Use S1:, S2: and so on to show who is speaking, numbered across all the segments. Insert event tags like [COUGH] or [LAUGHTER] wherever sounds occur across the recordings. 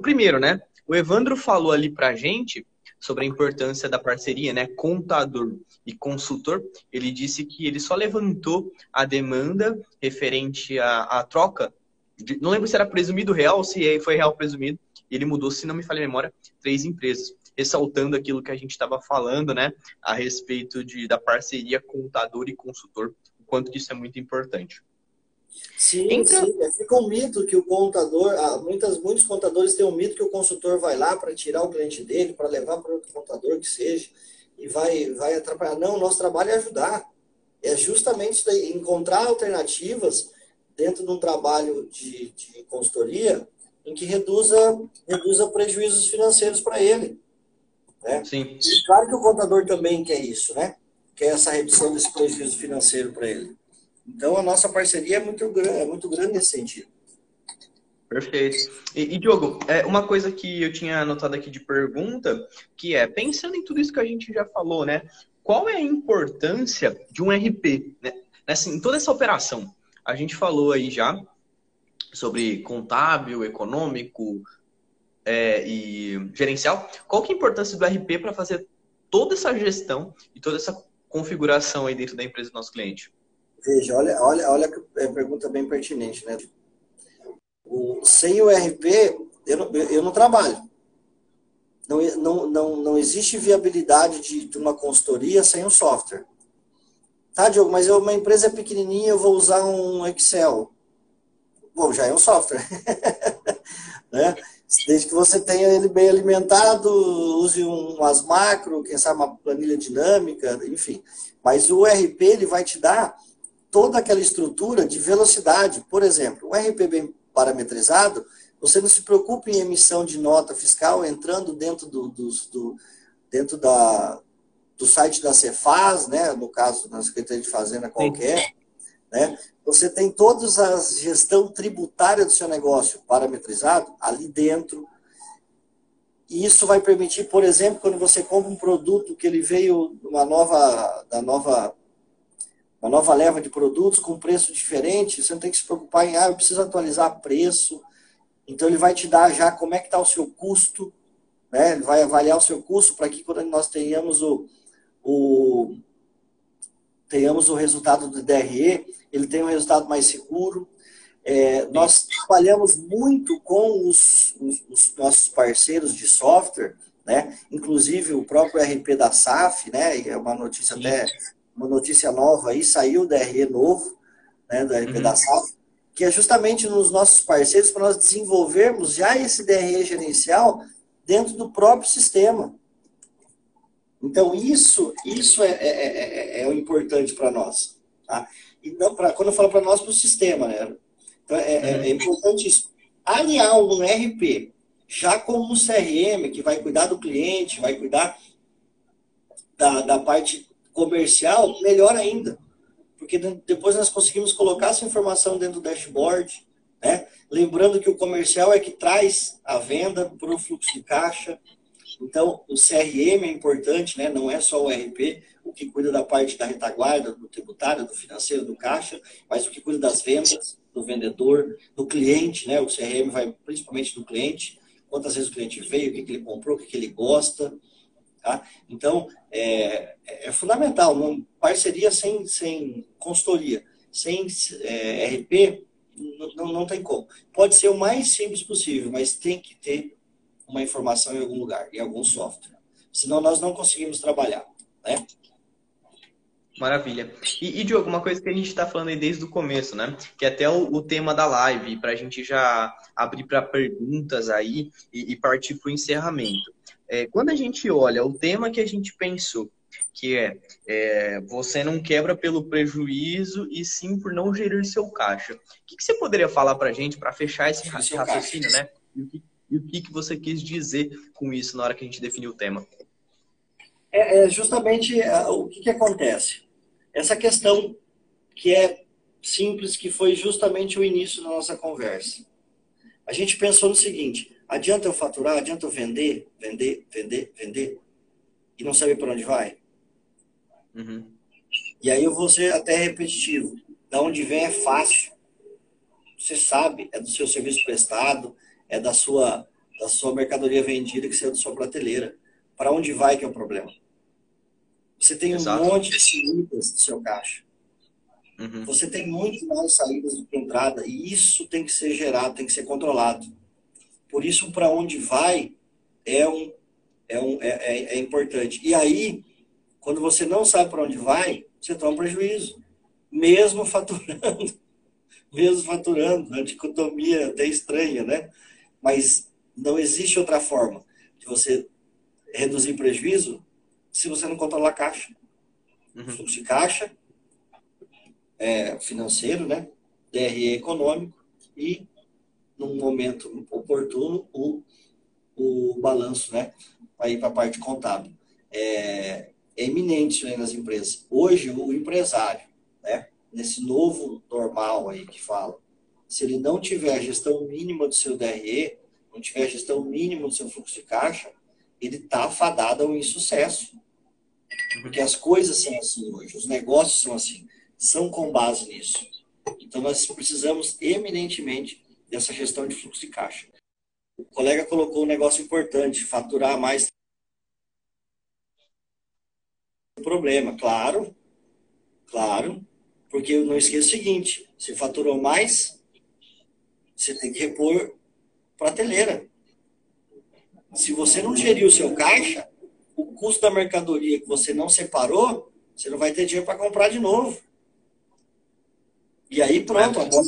S1: Primeiro, né? O Evandro falou ali pra gente sobre a importância da parceria, né? Contador e consultor. Ele disse que ele só levantou a demanda referente à, à troca. De, não lembro se era presumido real ou se foi real presumido. Ele mudou, se não me falha a memória, três empresas. Ressaltando aquilo que a gente estava falando, né? A respeito de, da parceria contador e consultor. O quanto isso é muito importante.
S2: Sim, então... sim. É, fica um mito que o contador, ah, muitas, muitos contadores têm um mito que o consultor vai lá para tirar o cliente dele, para levar para outro contador que seja, e vai, vai atrapalhar. Não, nosso trabalho é ajudar. É justamente isso daí, encontrar alternativas dentro de um trabalho de, de consultoria em que reduza, reduza prejuízos financeiros para ele. Né?
S1: Sim.
S2: E claro que o contador também quer isso, né? Quer essa redução desse prejuízo financeiro para ele. Então, a nossa parceria é muito grande, é muito grande nesse sentido.
S1: Perfeito. E, e, Diogo, é, uma coisa que eu tinha anotado aqui de pergunta, que é, pensando em tudo isso que a gente já falou, né? Qual é a importância de um RP, né? Nessa, em toda essa operação? A gente falou aí já sobre contábil, econômico é, e gerencial. Qual que é a importância do RP para fazer toda essa gestão e toda essa configuração aí dentro da empresa do nosso cliente?
S2: Veja, olha, olha, olha que é pergunta bem pertinente, né? O, sem o RP, eu não, eu não trabalho. Não, não, não, não existe viabilidade de, de uma consultoria sem um software. Tá, Diogo, mas eu, uma empresa pequenininha, eu vou usar um Excel. Bom, já é um software. [LAUGHS] né? Desde que você tenha ele bem alimentado, use umas macro, quem sabe uma planilha dinâmica, enfim. Mas o RP, ele vai te dar toda aquela estrutura de velocidade. Por exemplo, um RP bem parametrizado, você não se preocupa em emissão de nota fiscal entrando dentro do, do, do dentro da, do site da Cefaz, né? no caso da Secretaria de Fazenda qualquer, né? você tem toda a gestão tributária do seu negócio parametrizado ali dentro. E isso vai permitir, por exemplo, quando você compra um produto que ele veio uma nova, da nova uma nova leva de produtos com preço diferente, você não tem que se preocupar em, ah, eu preciso atualizar preço. Então, ele vai te dar já como é que está o seu custo, né? Ele vai avaliar o seu custo para que quando nós tenhamos o, o, tenhamos o resultado do DRE, ele tenha um resultado mais seguro. É, nós trabalhamos muito com os, os, os, nossos parceiros de software, né? inclusive o próprio RP da SAF, né? é uma notícia até uma notícia nova aí, saiu o DRE novo, né, do RP uhum. da SAF, que é justamente nos nossos parceiros para nós desenvolvermos já esse DRE gerencial dentro do próprio sistema. Então, isso, isso é, é, é, é o importante para nós. Tá? E não pra, quando eu falo para nós, para o sistema. Né? Então, é, é, importante isso. Aliar um RP já como um CRM, que vai cuidar do cliente, vai cuidar da, da parte comercial, melhor ainda. Porque depois nós conseguimos colocar essa informação dentro do dashboard, né? Lembrando que o comercial é que traz a venda para o fluxo de caixa. Então, o CRM é importante, né? não é só o RP, o que cuida da parte da retaguarda, do tributário, do financeiro, do caixa, mas o que cuida das vendas, do vendedor, do cliente, né? O CRM vai principalmente do cliente, quantas vezes o cliente veio, o que, que ele comprou, o que, que ele gosta, Tá? Então, é, é fundamental. Uma parceria sem, sem consultoria, sem é, RP, não, não tem como. Pode ser o mais simples possível, mas tem que ter uma informação em algum lugar, em algum software. Senão nós não conseguimos trabalhar. Né?
S1: Maravilha. E, e Diogo, uma coisa que a gente está falando aí desde o começo, né? Que é até o, o tema da live, para a gente já abrir para perguntas aí e, e partir para o encerramento. É, quando a gente olha o tema que a gente pensou, que é, é, você não quebra pelo prejuízo e sim por não gerir seu caixa. O que, que você poderia falar para a gente para fechar esse raciocínio, né? E o, que, e o que, que você quis dizer com isso na hora que a gente definiu o tema?
S2: É, é justamente é, o que, que acontece. Essa questão que é simples, que foi justamente o início da nossa conversa. A gente pensou no seguinte: Adianta eu faturar? Adianta eu vender, vender, vender, vender? E não saber para onde vai?
S1: Uhum.
S2: E aí eu vou ser até repetitivo. Da onde vem é fácil. Você sabe, é do seu serviço prestado, é da sua, da sua mercadoria vendida que saiu da sua prateleira. Para onde vai que é o problema? Você tem Exato. um monte de saídas do seu caixa. Uhum. Você tem muito mais saídas do que entrada. E isso tem que ser gerado, tem que ser controlado. Por isso, para onde vai é, um, é, um, é, é, é importante. E aí, quando você não sabe para onde vai, você toma um prejuízo. Mesmo faturando. [LAUGHS] mesmo faturando. A dicotomia até estranha, né? Mas não existe outra forma de você reduzir prejuízo se você não controlar a caixa. Uhum. Fluxo de caixa, é, financeiro, né? DRE econômico e, num momento oportuno, o, o balanço, né? Ir para a parte contábil. É, é aí nas empresas. Hoje, o empresário, né? Nesse novo normal aí que fala, se ele não tiver a gestão mínima do seu DRE, não tiver a gestão mínima do seu fluxo de caixa, ele está fadado ao insucesso. Porque as coisas são assim hoje, os negócios são assim, são com base nisso. Então nós precisamos eminentemente dessa gestão de fluxo de caixa. O colega colocou um negócio importante, faturar mais problema, claro, claro, porque não esqueça o seguinte, se faturou mais, você tem que repor prateleira. Se você não geriu o seu caixa, o custo da mercadoria que você não separou, você não vai ter dinheiro para comprar de novo. E aí pronto,
S1: agora...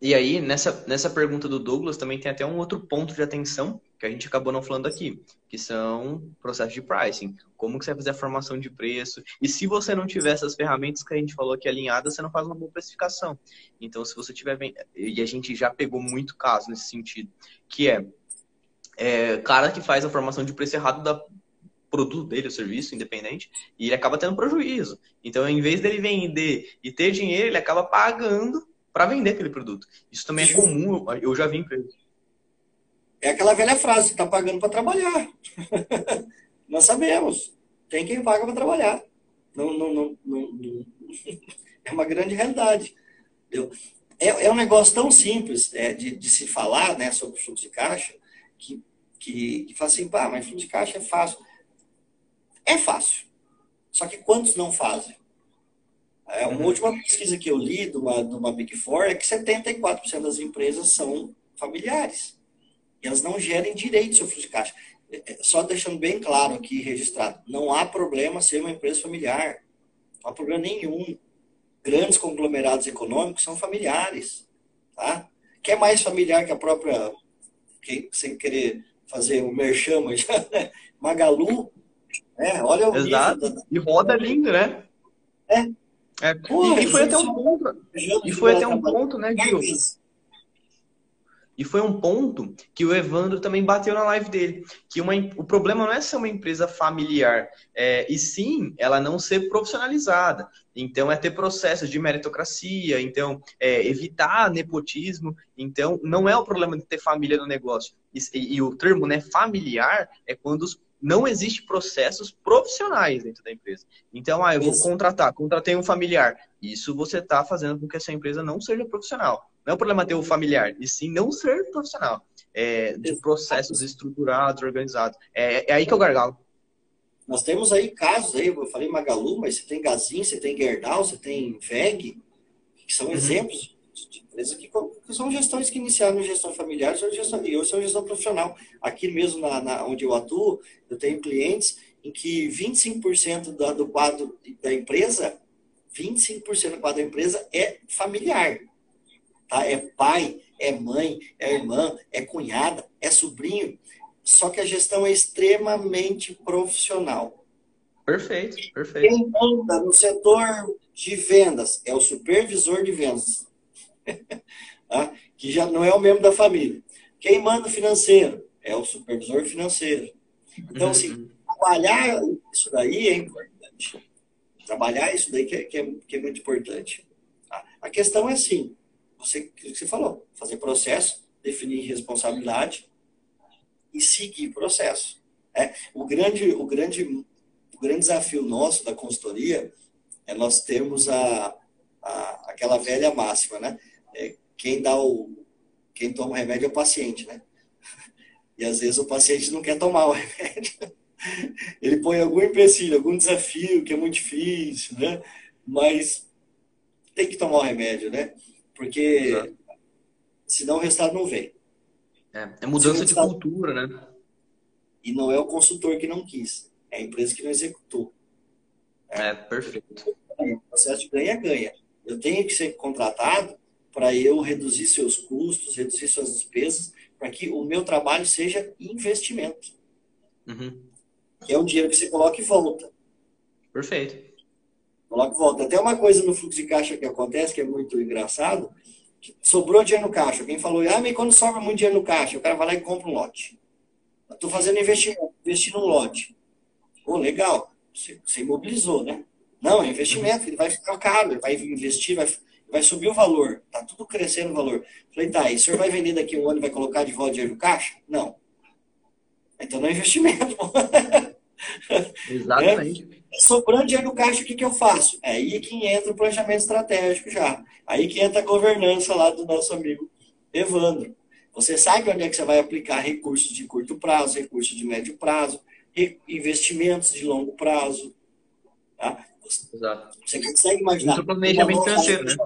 S1: E aí, nessa, nessa pergunta do Douglas, também tem até um outro ponto de atenção que a gente acabou não falando aqui, que são processos de pricing. Como que você vai fazer a formação de preço? E se você não tiver essas ferramentas que a gente falou aqui alinhadas, você não faz uma boa precificação. Então, se você tiver... E a gente já pegou muito caso nesse sentido, que é é, cara que faz a formação de preço errado da produto dele, o serviço independente, e ele acaba tendo prejuízo. Então, em vez dele vender e ter dinheiro, ele acaba pagando para vender aquele produto. Isso também é comum, eu já vi empresas.
S2: É aquela velha frase, você está pagando para trabalhar. [LAUGHS] Nós sabemos. Tem quem paga para trabalhar. Não, não, não, não, [LAUGHS] É uma grande realidade. É, é um negócio tão simples é, de, de se falar né, sobre o fluxo de caixa, que que, que fala assim, pá, mas fluxo de caixa é fácil. É fácil. Só que quantos não fazem? É, uma uhum. última pesquisa que eu li de uma, de uma Big Four é que 74% das empresas são familiares. E elas não gerem direito seu fluxo de caixa. É, é, só deixando bem claro aqui, registrado, não há problema ser uma empresa familiar. Não há problema nenhum. Grandes conglomerados econômicos são familiares. Tá? Quer mais familiar que a própria, sem querer fazer o merchan, mas [LAUGHS] né? Magalu, né? Olha o
S1: Exato. Nível. E roda lindo, né?
S2: É.
S1: é. Porra, e, foi até um ponto. E foi até um ponto, né, Gil? E foi um ponto que o Evandro também bateu na live dele. Que uma, o problema não é ser uma empresa familiar, é, e sim ela não ser profissionalizada. Então, é ter processos de meritocracia, então, é, evitar nepotismo. Então, não é o problema de ter família no negócio. E, e o termo né, familiar é quando os não existe processos profissionais dentro da empresa. Então, ah, eu vou contratar, contratei um familiar. Isso você está fazendo com que essa empresa não seja profissional. Não é o problema ter o familiar, e sim não ser profissional. É, de processos estruturados, organizados. É, é aí que eu gargalo.
S2: Nós temos aí casos aí, eu falei Magalu, mas você tem Gazin, você tem Gerdau, você tem VEG, que são uhum. exemplos de empresas que, que, são gestões que iniciaram em gestão familiar e hoje são gestão profissional. Aqui mesmo, na, na, onde eu atuo, eu tenho clientes em que 25% do, do quadro da empresa, 25% do quadro da empresa é familiar. Tá? É pai, é mãe, é irmã, é cunhada, é sobrinho. Só que a gestão é extremamente profissional.
S1: Perfeito, perfeito.
S2: Quem manda no setor de vendas é o supervisor de vendas, tá? [LAUGHS] que já não é o membro da família. Quem manda o financeiro é o supervisor financeiro. Então, assim, uhum. trabalhar isso daí é importante. Trabalhar isso daí que é, que é, que é muito importante. Tá? A questão é assim, você, que você falou, fazer processo, definir responsabilidade e seguir processo. É, o, grande, o, grande, o grande desafio nosso da consultoria é nós termos a, a, aquela velha máxima, né? É, quem dá o quem toma o remédio é o paciente, né? E às vezes o paciente não quer tomar o [LAUGHS] remédio. Ele põe algum empecilho, algum desafio que é muito difícil, né? Mas tem que tomar o remédio, né? Porque Exato. senão o resultado não vem.
S1: É, é mudança de cultura, né?
S2: E não é o consultor que não quis, é a empresa que não executou.
S1: É, perfeito.
S2: O processo de ganha-ganha. Eu tenho que ser contratado para eu reduzir seus custos, reduzir suas despesas, para que o meu trabalho seja investimento. Uhum. Que é um dinheiro que você coloca e volta.
S1: Perfeito.
S2: Coloca e volta. Até uma coisa no fluxo de caixa que acontece, que é muito engraçado, sobrou dinheiro no caixa. Alguém falou, ah, mas quando sobra muito dinheiro no caixa, o cara vai lá e compra um lote. Estou fazendo investimento, investir num lote. Pô, legal. Você, você imobilizou, né? Não, é investimento, ele vai ficar caro, ele vai investir, vai, vai subir o valor. Tá tudo crescendo o valor. Falei, tá, e o senhor vai vender daqui um ano e vai colocar de volta dinheiro no caixa? Não. Então não [LAUGHS] é investimento.
S1: Exatamente.
S2: Sobrando dinheiro no caixa, o que, que eu faço? É aí que entra o planejamento estratégico já. Aí que entra a governança lá do nosso amigo Evandro. Você sabe onde é que você vai aplicar recursos de curto prazo, recursos de médio prazo, investimentos de longo prazo. Tá?
S1: Exato.
S2: Você consegue imaginar.
S1: Isso é planejamento financeiro, né?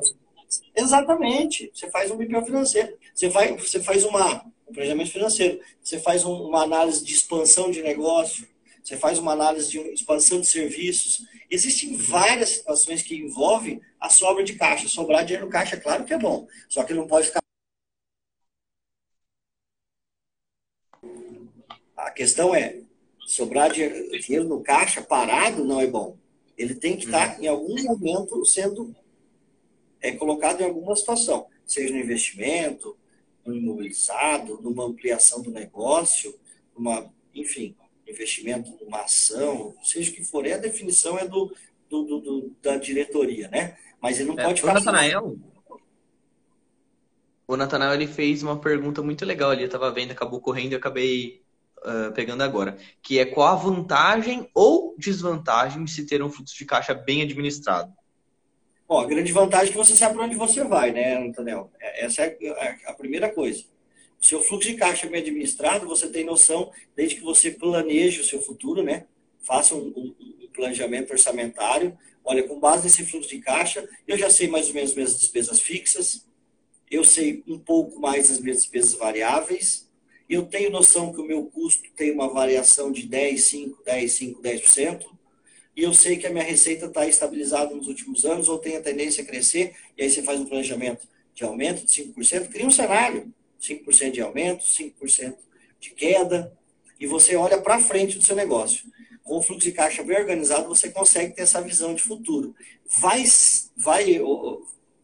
S2: Exatamente. Você faz um BPO financeiro. Você faz, você faz uma, um planejamento financeiro. Você faz um, uma análise de expansão de negócio. Você faz uma análise de expansão de serviços. Existem várias situações que envolvem a sobra de caixa. Sobrar dinheiro no caixa, claro que é bom. Só que não pode ficar. A questão é, sobrar dinheiro no caixa parado não é bom. Ele tem que estar, uhum. em algum momento, sendo é, colocado em alguma situação, seja no investimento, no imobilizado, numa ampliação do negócio, numa, enfim, investimento numa ação, seja o que for. É a definição é do, do, do, do da diretoria, né? Mas ele não é, pode.
S1: O Natanael, o Natanael ele fez uma pergunta muito legal ali, eu estava vendo, acabou correndo e acabei uh, pegando agora, que é qual a vantagem ou desvantagem de se ter um fluxo de caixa bem administrado?
S2: Bom, a grande vantagem é que você sabe para onde você vai, né, Antonel? É, essa é a primeira coisa. O seu fluxo de caixa bem administrado, você tem noção, desde que você planeje o seu futuro, né? Faça um, um, planejamento orçamentário. Olha, com base nesse fluxo de caixa, eu já sei mais ou menos as minhas despesas fixas, eu sei um pouco mais as minhas despesas variáveis, eu tenho noção que o meu custo tem uma variação de 10, 5, 10, 5, 10%, e eu sei que a minha receita está estabilizada nos últimos anos ou tem a tendência a crescer, e aí você faz um planejamento de aumento de 5%, cria um cenário, 5% de aumento, 5% de queda, e você olha para frente do seu negócio. Com o fluxo de caixa bem organizado, você consegue ter essa visão de futuro. Vai, vai,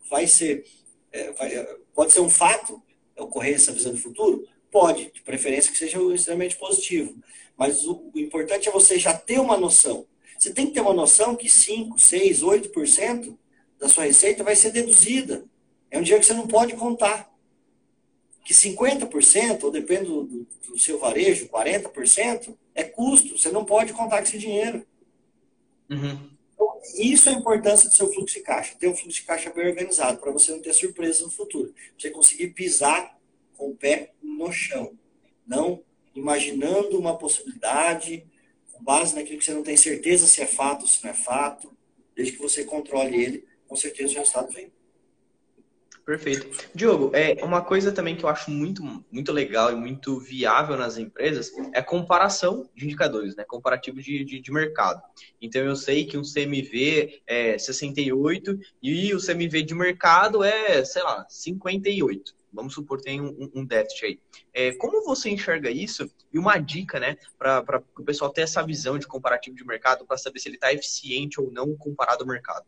S2: vai ser, é, vai, pode ser um fato ocorrer essa visão de futuro? Pode, de preferência que seja extremamente positivo. Mas o, o importante é você já ter uma noção. Você tem que ter uma noção que 5, 6, 8% da sua receita vai ser deduzida. É um dinheiro que você não pode contar. Que 50%, ou depende do, do, do seu varejo, 40%, é custo. Você não pode contar com esse dinheiro. Uhum. Então, isso é a importância do seu fluxo de caixa. Ter um fluxo de caixa bem organizado, para você não ter surpresa no futuro. Você conseguir pisar com o pé no chão. Não imaginando uma possibilidade, com base naquilo que você não tem certeza se é fato ou se não é fato. Desde que você controle ele, com certeza o resultado vem.
S1: Perfeito. Diogo, é uma coisa também que eu acho muito, muito legal e muito viável nas empresas é a comparação de indicadores, né? Comparativo de, de, de mercado. Então eu sei que um CMV é 68 e o CMV de mercado é, sei lá, 58 vamos supor tem um, um déficit aí. É, como você enxerga isso? E uma dica, né, para o pessoal ter essa visão de comparativo de mercado para saber se ele está eficiente ou não comparado ao mercado.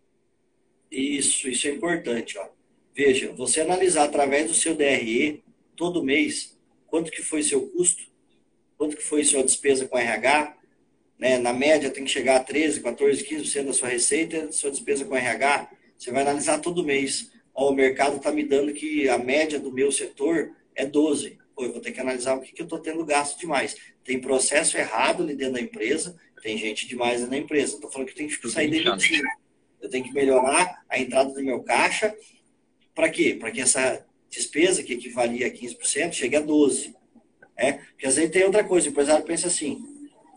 S2: Isso, isso é importante. Ó. Veja, você analisar através do seu DRE todo mês quanto que foi seu custo, quanto que foi sua despesa com RH, né? na média tem que chegar a 13, 14, 15% da sua receita, sua despesa com RH, você vai analisar todo mês ó, o mercado está me dando que a média do meu setor é 12. Pô, eu vou ter que analisar o que, que eu estou tendo gasto demais. Tem processo errado ali dentro da empresa, tem gente demais na empresa. Estou falando que tem que sair demitido. Eu tenho que melhorar a entrada do meu caixa. Para quê? Para que essa despesa, que equivalia a 15%, chegue a 12%. É? Porque às vezes tem outra coisa, o empresário pensa assim,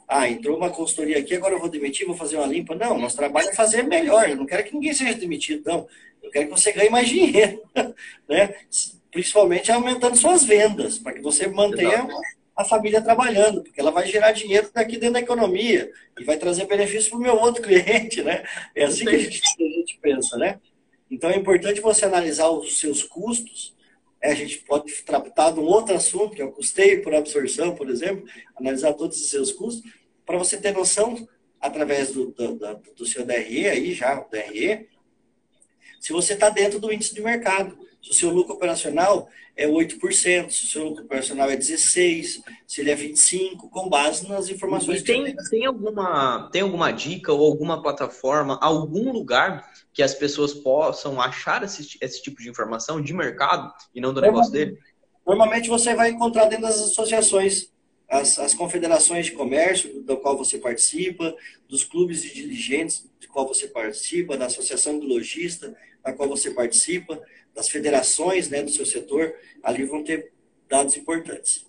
S2: ah, entrou uma consultoria aqui, agora eu vou demitir, vou fazer uma limpa. Não, nosso trabalho é fazer melhor. Eu não quero que ninguém seja demitido, não. Eu quero que você ganhe mais dinheiro, [LAUGHS] né? Principalmente aumentando suas vendas, para que você mantenha Exato. a família trabalhando, porque ela vai gerar dinheiro daqui dentro da economia e vai trazer benefício para o meu outro [LAUGHS] cliente, né? É assim que a gente, a gente pensa, né? Então é importante você analisar os seus custos a gente pode tratar de um outro assunto, que é o custeio por absorção, por exemplo, analisar todos os seus custos, para você ter noção, através do, do, do, seu DRE, aí já, o DRE, se você está dentro do índice de mercado. Se o seu lucro operacional é 8%, se o seu lucro operacional é 16%, se ele é 25%, com base nas informações.
S1: E tem, tem, alguma, tem alguma dica ou alguma plataforma, algum lugar que as pessoas possam achar esse, esse tipo de informação de mercado e não do negócio dele?
S2: Normalmente você vai encontrar dentro das associações, as, as confederações de comércio, do qual você participa, dos clubes de dirigentes, do qual você participa, da associação do lojista, da qual você participa, das federações né, do seu setor, ali vão ter dados importantes.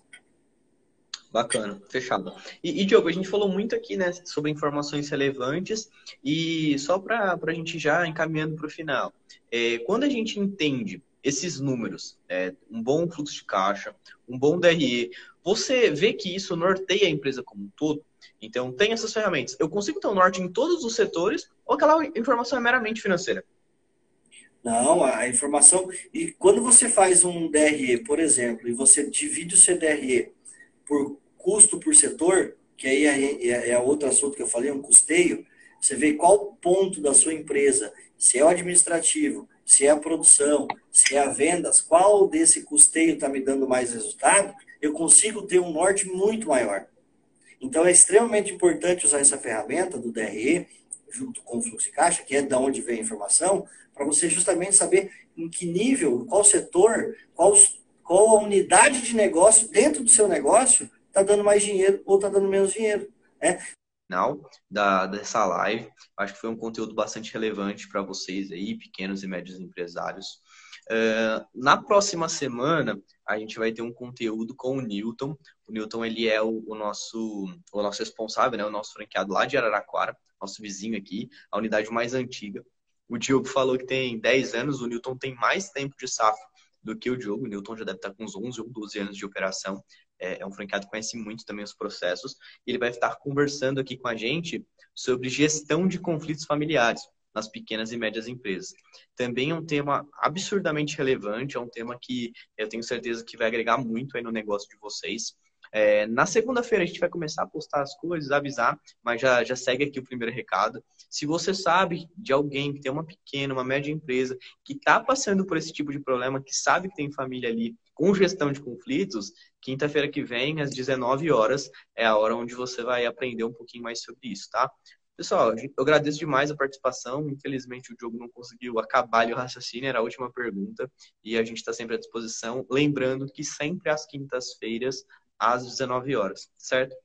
S1: Bacana, fechado. E, e, Diogo, a gente falou muito aqui né, sobre informações relevantes e só para a gente já encaminhando para o final. É, quando a gente entende esses números, é, um bom fluxo de caixa, um bom DRE, você vê que isso norteia a empresa como um todo? Então, tem essas ferramentas. Eu consigo ter um norte em todos os setores ou aquela informação é meramente financeira?
S2: Não, a informação. E quando você faz um DRE, por exemplo, e você divide o seu DRE por custo por setor, que aí é, é, é outro assunto que eu falei, um custeio, você vê qual ponto da sua empresa, se é o administrativo, se é a produção, se é a vendas, qual desse custeio está me dando mais resultado, eu consigo ter um norte muito maior. Então é extremamente importante usar essa ferramenta do DRE, junto com o fluxo de caixa, que é da onde vem a informação, para você justamente saber em que nível, qual setor, qual, qual a unidade de negócio dentro do seu negócio está dando mais dinheiro ou está dando menos dinheiro. Né?
S1: Final da, dessa live, acho que foi um conteúdo bastante relevante para vocês aí, pequenos e médios empresários. Uh, na próxima semana, a gente vai ter um conteúdo com o Newton. O Newton ele é o, o, nosso, o nosso responsável, né? o nosso franqueado lá de Araraquara, nosso vizinho aqui, a unidade mais antiga. O Diogo falou que tem 10 anos, o Newton tem mais tempo de safra do que o Diogo. O Newton já deve estar com uns 11 ou 12 anos de operação. É, é um franqueado que conhece muito também os processos. Ele vai estar conversando aqui com a gente sobre gestão de conflitos familiares nas pequenas e médias empresas. Também é um tema absurdamente relevante, é um tema que eu tenho certeza que vai agregar muito aí no negócio de vocês. É, na segunda-feira a gente vai começar a postar as coisas, avisar, mas já, já segue aqui o primeiro recado. Se você sabe de alguém que tem uma pequena, uma média empresa, que está passando por esse tipo de problema, que sabe que tem família ali com gestão de conflitos, quinta-feira que vem, às 19 horas, é a hora onde você vai aprender um pouquinho mais sobre isso, tá? Pessoal, eu agradeço demais a participação. Infelizmente, o Diogo não conseguiu acabar o raciocínio, era a última pergunta. E a gente está sempre à disposição. Lembrando que sempre às quintas-feiras às 19 horas, certo?